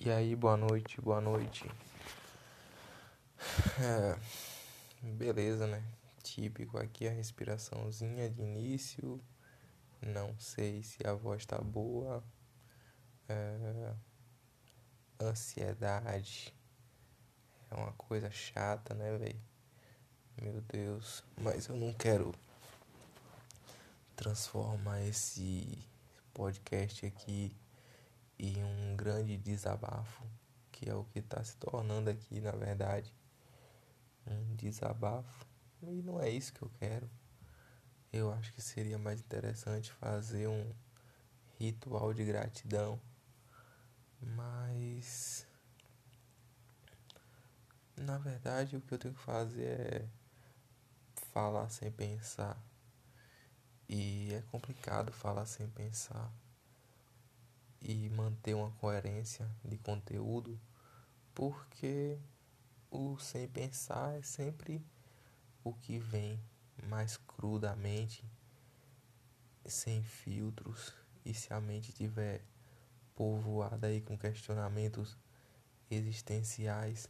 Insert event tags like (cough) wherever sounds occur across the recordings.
E aí, boa noite, boa noite. É, beleza, né? Típico aqui a respiraçãozinha de início. Não sei se a voz tá boa. É, ansiedade é uma coisa chata, né, velho? Meu Deus, mas eu não quero transformar esse podcast aqui e um grande desabafo, que é o que está se tornando aqui, na verdade, um desabafo. E não é isso que eu quero. Eu acho que seria mais interessante fazer um ritual de gratidão, mas na verdade o que eu tenho que fazer é falar sem pensar. E é complicado falar sem pensar e manter uma coerência de conteúdo, porque o sem pensar é sempre o que vem mais crudamente, sem filtros, e se a mente tiver povoada aí com questionamentos existenciais,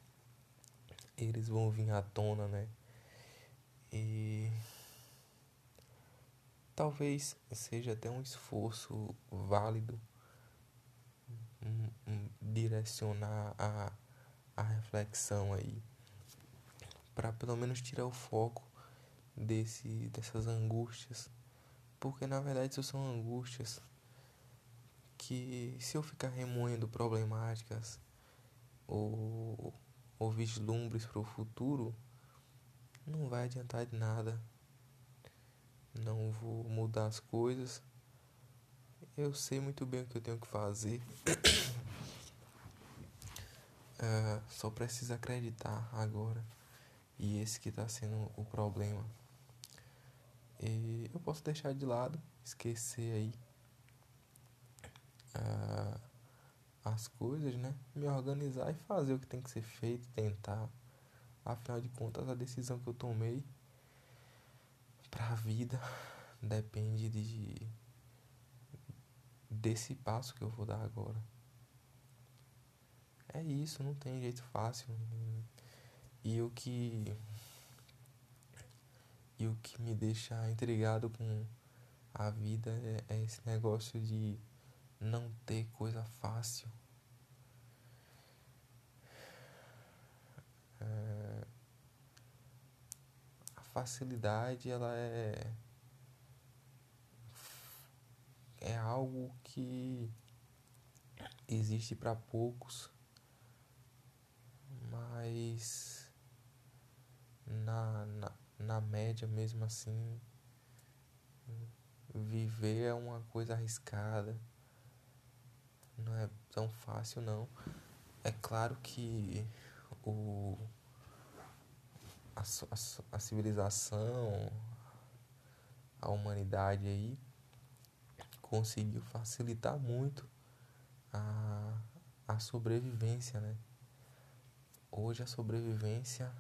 eles vão vir à tona, né? E talvez seja até um esforço válido direcionar a, a reflexão aí. Para pelo menos tirar o foco desse dessas angústias. Porque na verdade isso são angústias que se eu ficar remoendo problemáticas ou, ou vislumbres para o futuro não vai adiantar de nada. Não vou mudar as coisas eu sei muito bem o que eu tenho que fazer. uh, (coughs) só preciso acreditar agora. E esse que está sendo o problema. E eu posso deixar de lado, esquecer aí uh, as coisas, né? Me organizar e fazer o que tem que ser feito, tentar. Afinal de contas, a decisão que eu tomei para a vida depende de desse passo que eu vou dar agora. É isso, não tem jeito fácil. E o que e o que me deixa intrigado com a vida é, é esse negócio de não ter coisa fácil. É, a facilidade ela é é algo que existe para poucos, mas na, na, na média mesmo assim, viver é uma coisa arriscada, não é tão fácil não. É claro que o, a, a, a civilização, a humanidade aí conseguiu facilitar muito a, a sobrevivência, né? Hoje a sobrevivência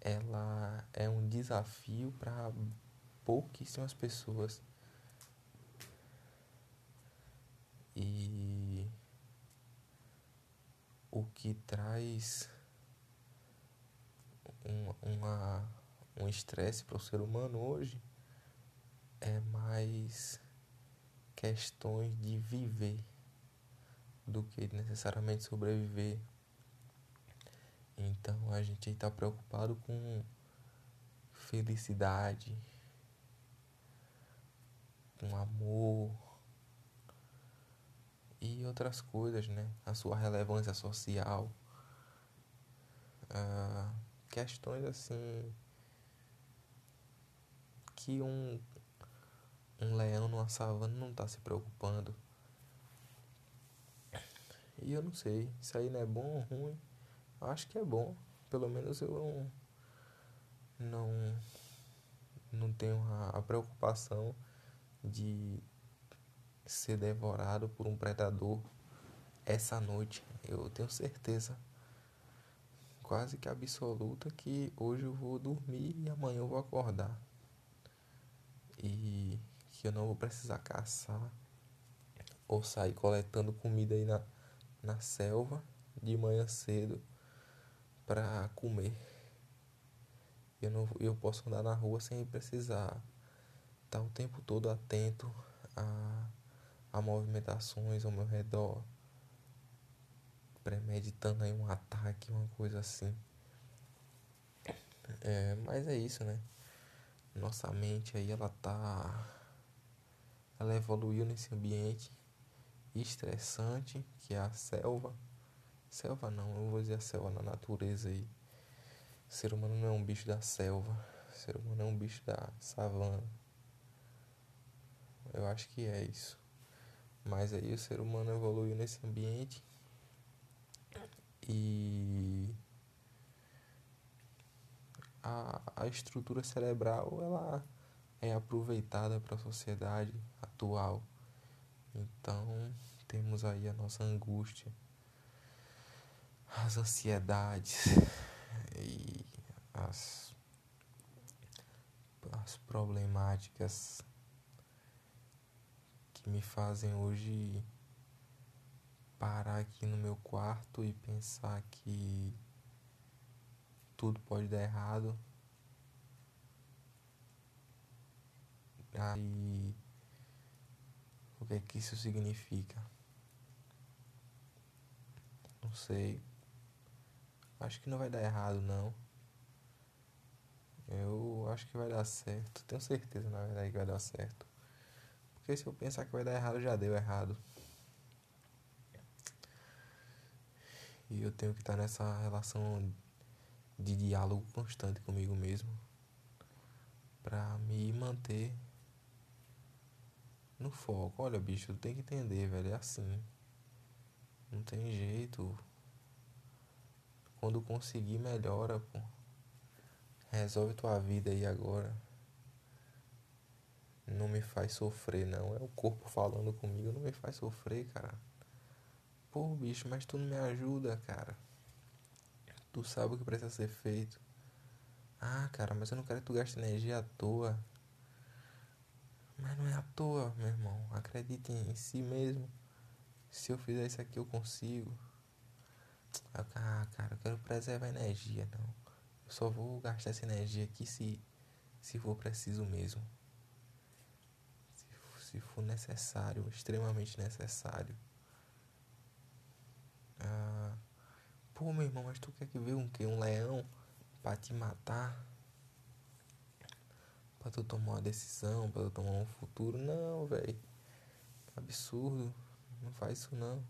ela é um desafio para pouquíssimas pessoas. E o que traz um, uma, um estresse para o ser humano hoje é mais questões de viver do que necessariamente sobreviver. Então a gente está preocupado com felicidade, com amor e outras coisas, né? A sua relevância social. Ah, questões assim que um um leão numa savana não tá se preocupando. E eu não sei, isso aí não é bom ou ruim. Acho que é bom. Pelo menos eu não, não, não tenho a, a preocupação de ser devorado por um predador essa noite. Eu tenho certeza quase que absoluta que hoje eu vou dormir e amanhã eu vou acordar. E que eu não vou precisar caçar ou sair coletando comida aí na, na selva de manhã cedo para comer. Eu não eu posso andar na rua sem precisar estar o tempo todo atento a, a movimentações ao meu redor, premeditando aí um ataque, uma coisa assim. É, mas é isso, né? Nossa mente aí ela tá ela evoluiu nesse ambiente estressante que é a selva. Selva não, eu vou dizer a selva na natureza aí. O ser humano não é um bicho da selva. O ser humano é um bicho da savana. Eu acho que é isso. Mas aí o ser humano evoluiu nesse ambiente e a, a estrutura cerebral ela é aproveitada para a sociedade atual. Então temos aí a nossa angústia, as ansiedades e as, as problemáticas que me fazem hoje parar aqui no meu quarto e pensar que tudo pode dar errado. Aí o que é que isso significa? Não sei. Acho que não vai dar errado não. Eu acho que vai dar certo. Tenho certeza na verdade que vai dar certo. Porque se eu pensar que vai dar errado, já deu errado. E eu tenho que estar nessa relação de diálogo constante comigo mesmo para me manter no foco. Olha, bicho, tu tem que entender, velho, é assim. Não tem jeito. Quando conseguir, melhora, pô. Resolve tua vida aí agora. Não me faz sofrer, não. É o corpo falando comigo, não me faz sofrer, cara. Pô, bicho, mas tu não me ajuda, cara. Tu sabe o que precisa ser feito. Ah, cara, mas eu não quero que tu gaste energia à toa. Mas não é à toa, meu irmão. Acredite em si mesmo. Se eu fizer isso aqui, eu consigo. Ah, cara, eu quero preservar energia, não. Eu só vou gastar essa energia aqui se, se for preciso mesmo. Se, se for necessário, extremamente necessário. Ah, pô, meu irmão, mas tu quer que veja um que? Um leão pra te matar? Pra tu tomar uma decisão, pra tu tomar um futuro? Não, velho. Absurdo. Não faz isso não.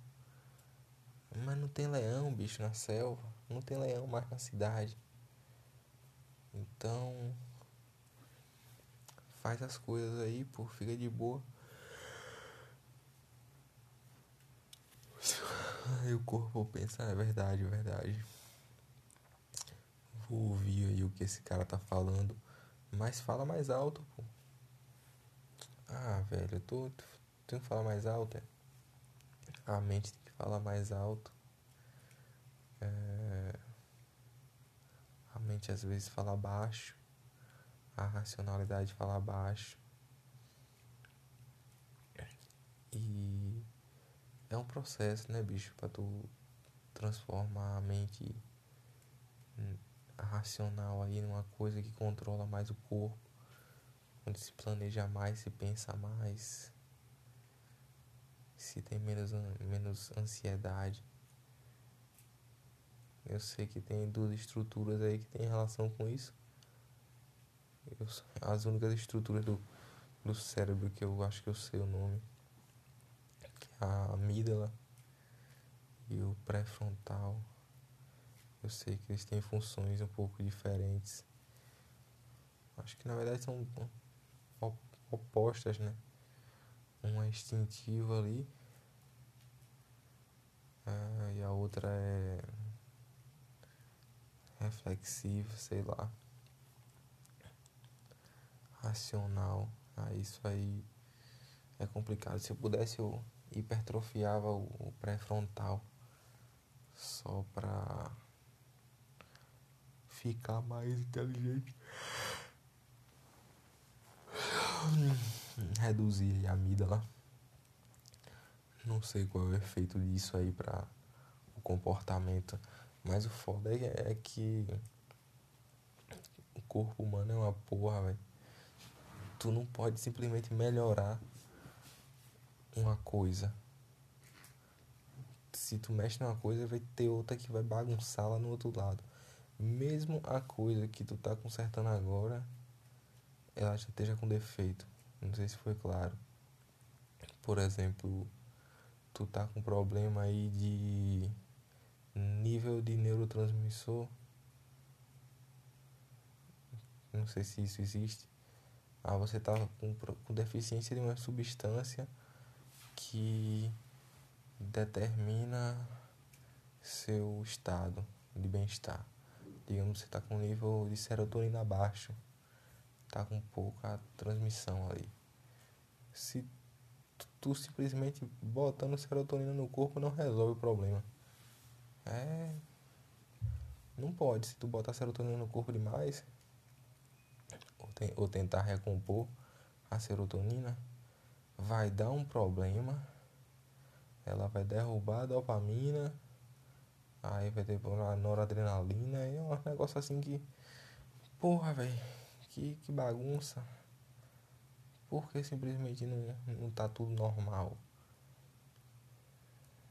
Mas não tem leão, bicho, na selva. Não tem leão mais na cidade. Então. Faz as coisas aí, pô. Fica de boa. Aí o corpo pensa, é verdade, é verdade. Vou ouvir aí o que esse cara tá falando. Mas fala mais alto, pô. Ah, velho, eu tô. Que falar mais alto, é? A mente tem que falar mais alto. É... A mente às vezes fala baixo. A racionalidade fala baixo. E é um processo, né, bicho, para tu transformar a mente racional aí numa coisa que controla mais o corpo, onde se planeja mais, se pensa mais, se tem menos, menos ansiedade. Eu sei que tem duas estruturas aí que tem relação com isso. Eu, as únicas estruturas do, do cérebro que eu acho que eu sei o nome a amígdala e o pré-frontal. Eu sei que eles têm funções um pouco diferentes. Acho que na verdade são opostas, né? Uma é instintiva ali é, e a outra é reflexiva, sei lá. Racional. Ah, isso aí é complicado. Se eu pudesse, eu hipertrofiava o pré-frontal só pra ficar mais inteligente. Reduzir a amígdala. Não sei qual é o efeito disso aí pra, comportamento. Mas o foda é, é que o corpo humano é uma porra, velho. Tu não pode simplesmente melhorar uma coisa. Se tu mexe numa coisa, vai ter outra que vai bagunçar lá no outro lado. Mesmo a coisa que tu tá consertando agora, ela já esteja com defeito. Não sei se foi claro. Por exemplo, tu tá com problema aí de nível de neurotransmissor. Não sei se isso existe. Ah, você tá com, com deficiência de uma substância que determina seu estado de bem-estar. Digamos você está com nível de serotonina baixo, está com pouca transmissão ali. Se tu, simplesmente botando serotonina no corpo não resolve o problema. É. Não pode. Se tu botar serotonina no corpo demais, ou, ou tentar recompor a serotonina, vai dar um problema. Ela vai derrubar a dopamina. Aí vai ter a noradrenalina. É um negócio assim que. Porra, velho. Que, que bagunça. Porque simplesmente não, não tá tudo normal.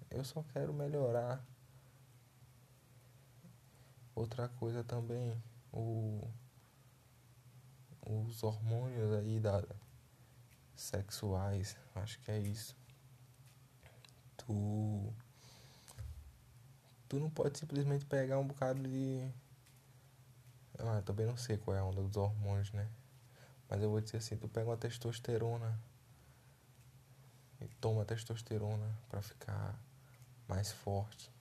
Eu só quero melhorar. Outra coisa também, o, os hormônios aí da, sexuais, acho que é isso. Tu tu não pode simplesmente pegar um bocado de ah, eu também não sei qual é a onda dos hormônios, né? Mas eu vou dizer assim, tu pega uma testosterona e toma testosterona para ficar mais forte.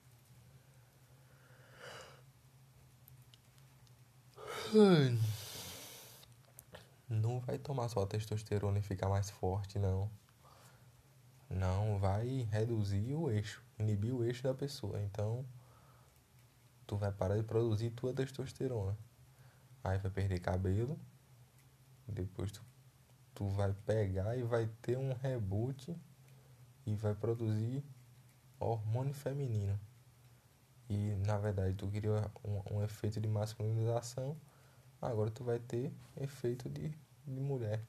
Não vai tomar só testosterona e ficar mais forte, não. Não, vai reduzir o eixo, inibir o eixo da pessoa. Então, tu vai parar de produzir tua testosterona. Aí vai perder cabelo. Depois tu, tu vai pegar e vai ter um reboot e vai produzir hormônio feminino. E na verdade tu queria um, um efeito de masculinização, agora tu vai ter efeito de, de mulher.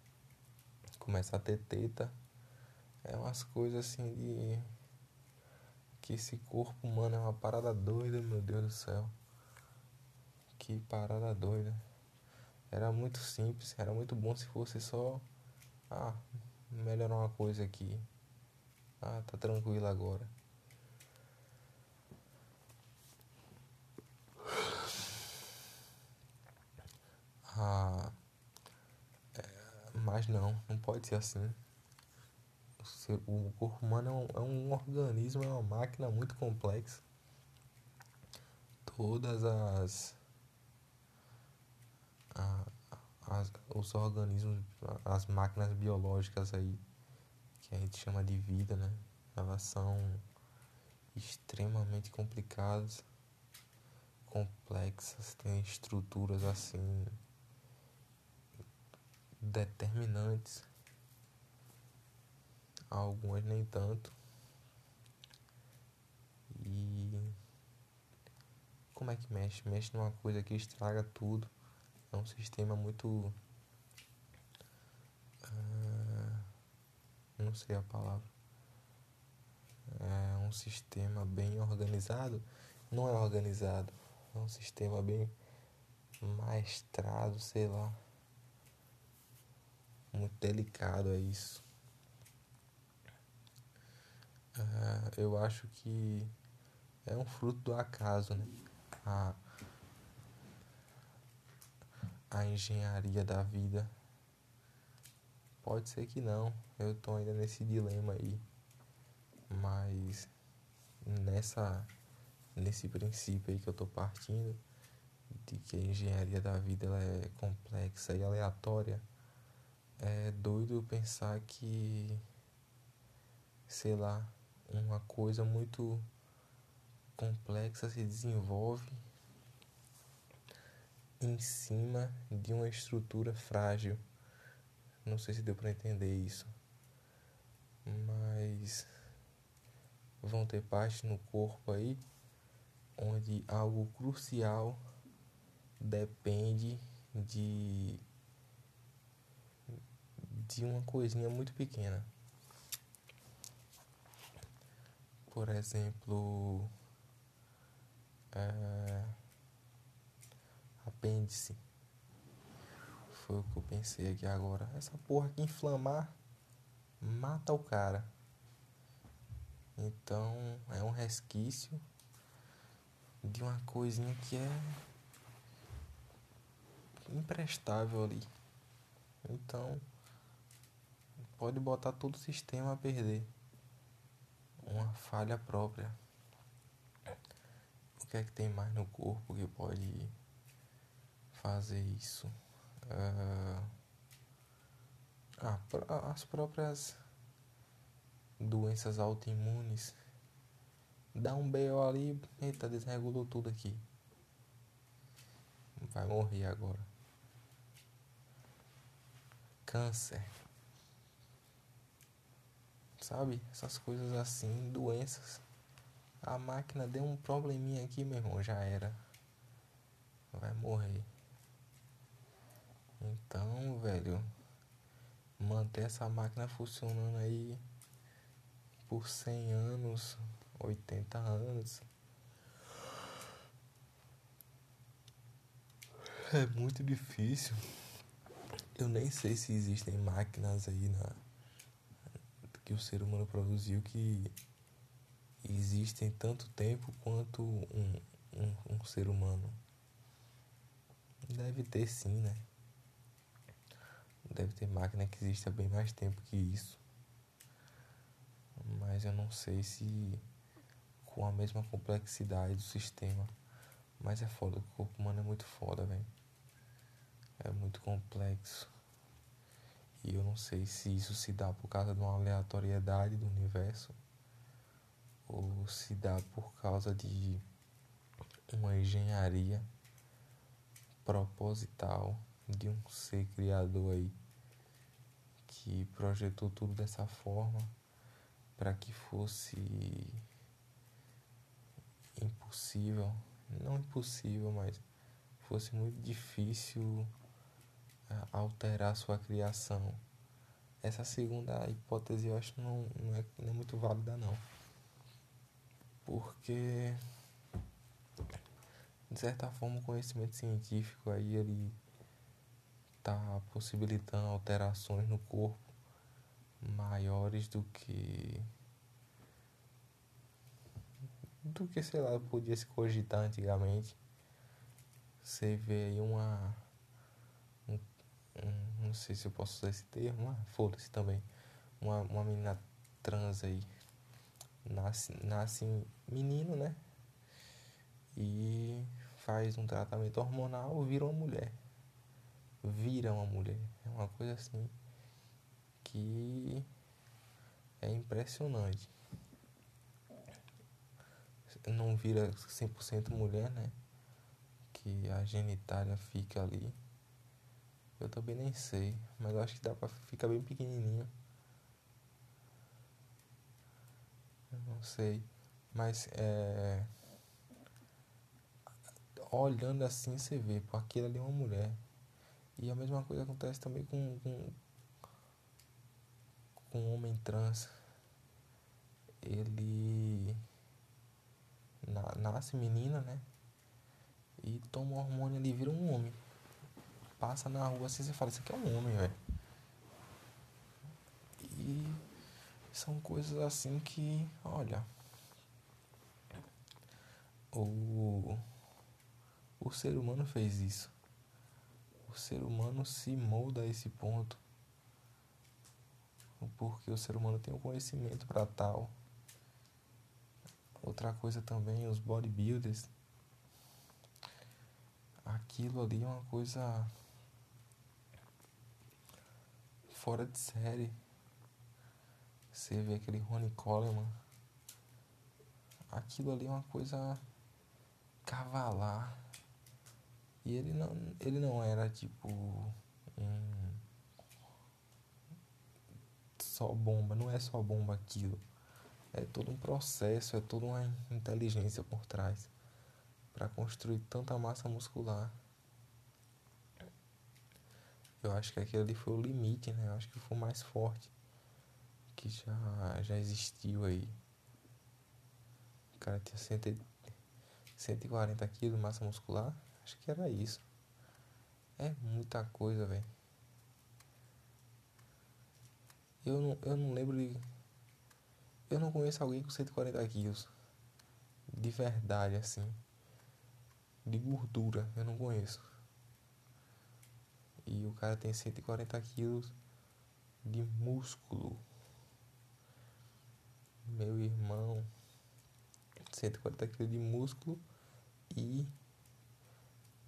Começa a ter teta. É umas coisas assim de. Que esse corpo humano é uma parada doida, meu Deus do céu. Que parada doida. Era muito simples, era muito bom se fosse só. Ah, melhorar uma coisa aqui. Ah, tá tranquilo agora. Ah, é, mas não, não pode ser assim. O corpo humano é um, é um organismo, é uma máquina muito complexa. Todas as as, os organismos, as máquinas biológicas aí, que a gente chama de vida, né? Elas são extremamente complicadas, complexas, têm estruturas assim determinantes, algumas nem tanto. E como é que mexe? Mexe numa coisa que estraga tudo é um sistema muito. Uh, não sei a palavra. É um sistema bem organizado. Não é organizado. É um sistema bem maestrado, sei lá. Muito delicado é isso. Uh, eu acho que é um fruto do acaso, né? A, a engenharia da vida? Pode ser que não, eu tô ainda nesse dilema aí. Mas nessa nesse princípio aí que eu tô partindo de que a engenharia da vida ela é complexa e aleatória, é doido pensar que sei lá, uma coisa muito complexa se desenvolve em cima de uma estrutura frágil. Não sei se deu para entender isso. Mas vão ter partes no corpo aí onde algo crucial depende de de uma coisinha muito pequena. Por exemplo, é, apêndice. Foi o que eu pensei aqui agora. Essa porra que inflamar mata o cara. Então é um resquício de uma coisinha que é imprestável ali. Então pode botar todo o sistema a perder. Uma falha própria. O que é que tem mais no corpo que pode fazer isso? Uh, as próprias doenças autoimunes. Dá um BO ali, eita, desregulou tudo aqui. Vai morrer agora. Câncer. Sabe? Essas coisas assim, doenças. A máquina deu um probleminha aqui, meu irmão, já era. Vai morrer. Então, velho, manter essa máquina funcionando aí por 100 anos, 80 anos. É muito difícil. Eu nem sei se existem máquinas aí na que o ser humano produziu que existem tanto tempo quanto um, um, um ser humano. Deve ter sim, né? Deve ter máquina que existe há bem mais tempo que isso. Mas eu não sei se com a mesma complexidade do sistema. Mas é foda, o corpo humano é muito foda, velho. É muito complexo. E eu não sei se isso se dá por causa de uma aleatoriedade do universo ou se dá por causa de uma engenharia proposital de um ser criador aí que projetou tudo dessa forma para que fosse impossível, não impossível, mas fosse muito difícil alterar sua criação. Essa segunda hipótese eu acho não, não, é, não é muito válida não. Porque de certa forma o conhecimento científico aí ele está possibilitando alterações no corpo maiores do que do que sei lá podia se cogitar antigamente você vê aí uma um, um, sei se eu posso usar esse termo foda-se também uma, uma menina trans aí nasce nasce menino né e faz um tratamento hormonal vira uma mulher vira uma mulher. É uma coisa assim que é impressionante. Não vira 100% mulher, né? Que a genitália fica ali. Eu também nem sei, mas eu acho que dá pra ficar bem pequenininho. Eu não sei, mas é olhando assim você vê, pô, aquilo ali é uma mulher. E a mesma coisa acontece também com, com, com o homem trans. Ele na, nasce menina, né? E toma hormônio ali, vira um homem. Passa na rua assim, você fala, isso aqui é um homem, velho. E são coisas assim que, olha. O, o ser humano fez isso o ser humano se molda a esse ponto. Porque o ser humano tem o um conhecimento para tal. Outra coisa também, os bodybuilders. Aquilo ali é uma coisa fora de série. Você vê aquele Ronnie Coleman. Aquilo ali é uma coisa cavalar. E ele não, ele não era tipo um só bomba, não é só bomba aquilo. É todo um processo, é toda uma inteligência por trás. para construir tanta massa muscular. Eu acho que aquele ali foi o limite, né? Eu acho que foi o mais forte que já, já existiu aí. O cara tinha 140 quilos de massa muscular. Acho que era isso. É muita coisa, velho. Eu não, eu não lembro de. Eu não conheço alguém com 140 quilos. De verdade, assim. De gordura, eu não conheço. E o cara tem 140 quilos de músculo. Meu irmão. 140 quilos de músculo e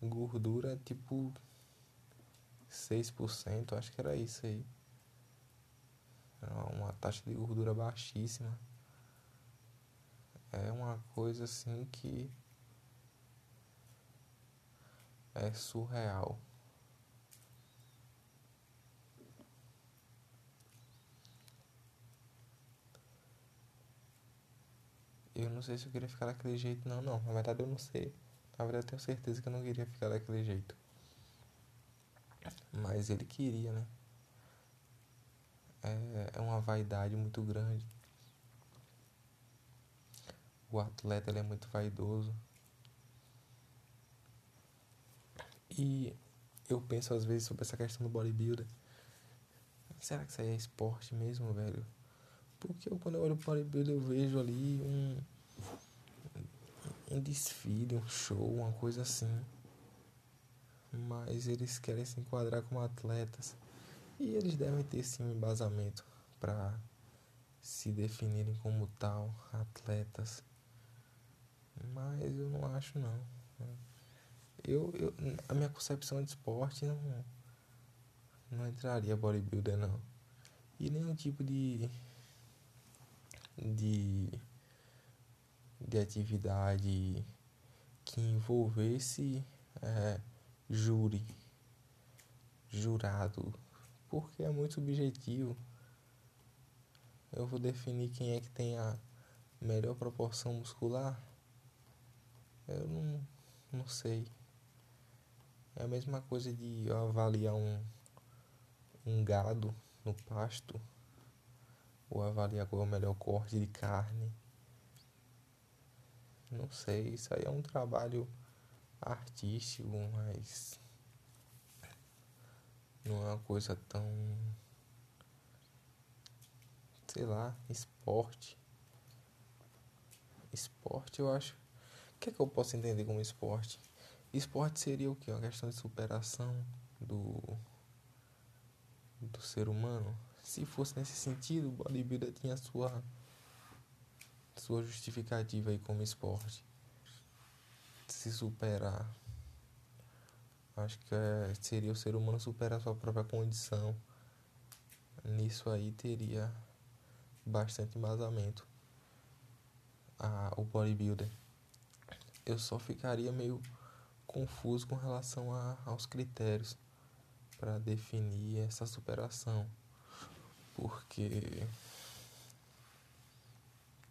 gordura tipo 6%, acho que era isso aí. Uma taxa de gordura baixíssima. É uma coisa assim que é surreal. Eu não sei se eu queria ficar daquele jeito, não, não. Na verdade, eu não sei. Na verdade, eu tenho certeza que eu não queria ficar daquele jeito. Mas ele queria, né? É, é uma vaidade muito grande. O atleta ele é muito vaidoso. E eu penso às vezes sobre essa questão do bodybuilder. Será que isso aí é esporte mesmo, velho? Porque eu, quando eu olho o bodybuilder eu vejo ali um, um desfile, um show, uma coisa assim. Mas eles querem se enquadrar como atletas. E eles devem ter sim um embasamento para se definirem como tal, atletas. Mas eu não acho não. Eu, eu, a minha concepção de esporte não, não entraria bodybuilder não. E nenhum tipo de de, de atividade que envolvesse é, júri, jurado, porque é muito subjetivo. Eu vou definir quem é que tem a melhor proporção muscular. Eu não, não sei. É a mesma coisa de avaliar um, um gado no pasto ou avaliar qual é o melhor corte de carne. Não sei, isso aí é um trabalho artístico, mas não é uma coisa tão sei lá, esporte. Esporte eu acho. O que é que eu posso entender como esporte? Esporte seria o que? Uma questão de superação do do ser humano se fosse nesse sentido, o bodybuilder tinha sua sua justificativa aí como esporte. Se superar. Acho que é, seria o ser humano superar sua própria condição. Nisso aí teria bastante embasamento. A, o bodybuilder. Eu só ficaria meio confuso com relação a, aos critérios para definir essa superação. Porque.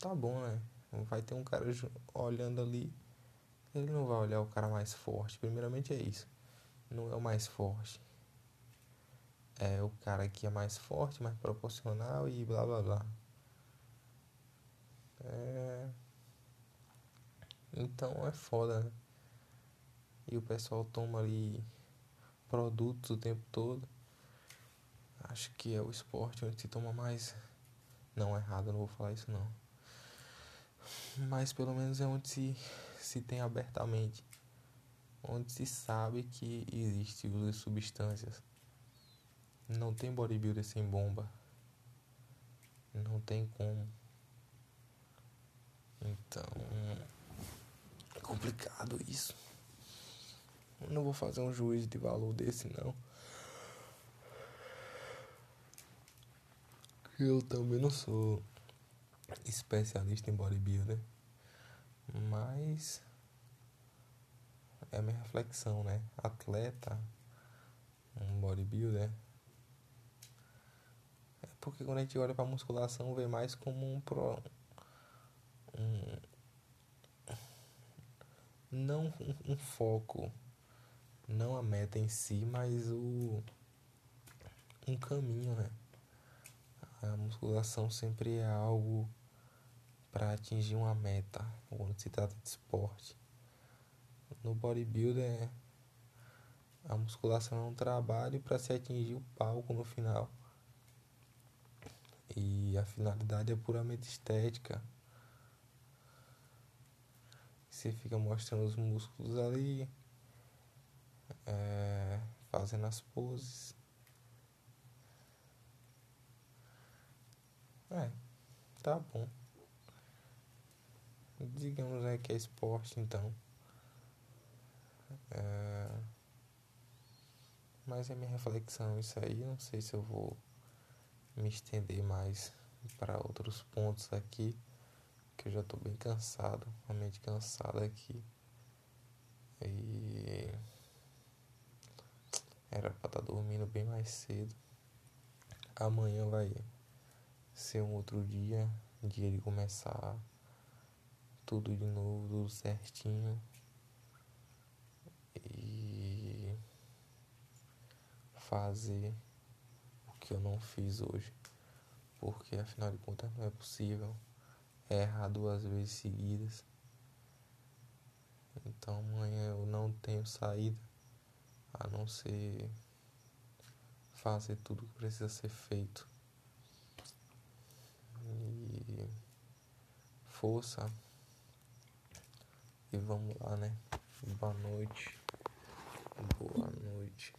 Tá bom, né? Vai ter um cara olhando ali. Ele não vai olhar o cara mais forte. Primeiramente é isso. Não é o mais forte. É o cara que é mais forte, mais proporcional e blá blá blá. É. Então é foda, né? E o pessoal toma ali produtos o tempo todo. Acho que é o esporte onde se toma mais. Não, errado, não vou falar isso não. Mas pelo menos é onde se, se tem abertamente. Onde se sabe que existe uso de substâncias. Não tem bodybuilder sem bomba. Não tem como. Então. É complicado isso. Não vou fazer um juízo de valor desse não. Eu também não sou especialista em bodybuilder, mas é a minha reflexão, né? Atleta, um bodybuilder. É porque quando a gente olha pra musculação, vê mais como um pro. Um, não um, um foco, não a meta em si, mas o um caminho, né? A musculação sempre é algo para atingir uma meta, quando se trata de esporte. No bodybuilder, a musculação é um trabalho para se atingir o palco no final. E a finalidade é puramente estética. Você fica mostrando os músculos ali, é, fazendo as poses. É, tá bom. Digamos é que é esporte então. É, mas é minha reflexão isso aí. Não sei se eu vou me estender mais para outros pontos aqui. Que eu já tô bem cansado, a mente cansada aqui. E era para estar tá dormindo bem mais cedo. Amanhã vai ser um outro dia, dia de começar tudo de novo, tudo certinho. E fazer o que eu não fiz hoje. Porque afinal de contas não é possível errar duas vezes seguidas. Então amanhã eu não tenho saída a não ser fazer tudo que precisa ser feito. E força. E vamos lá, né? Boa noite. Boa noite.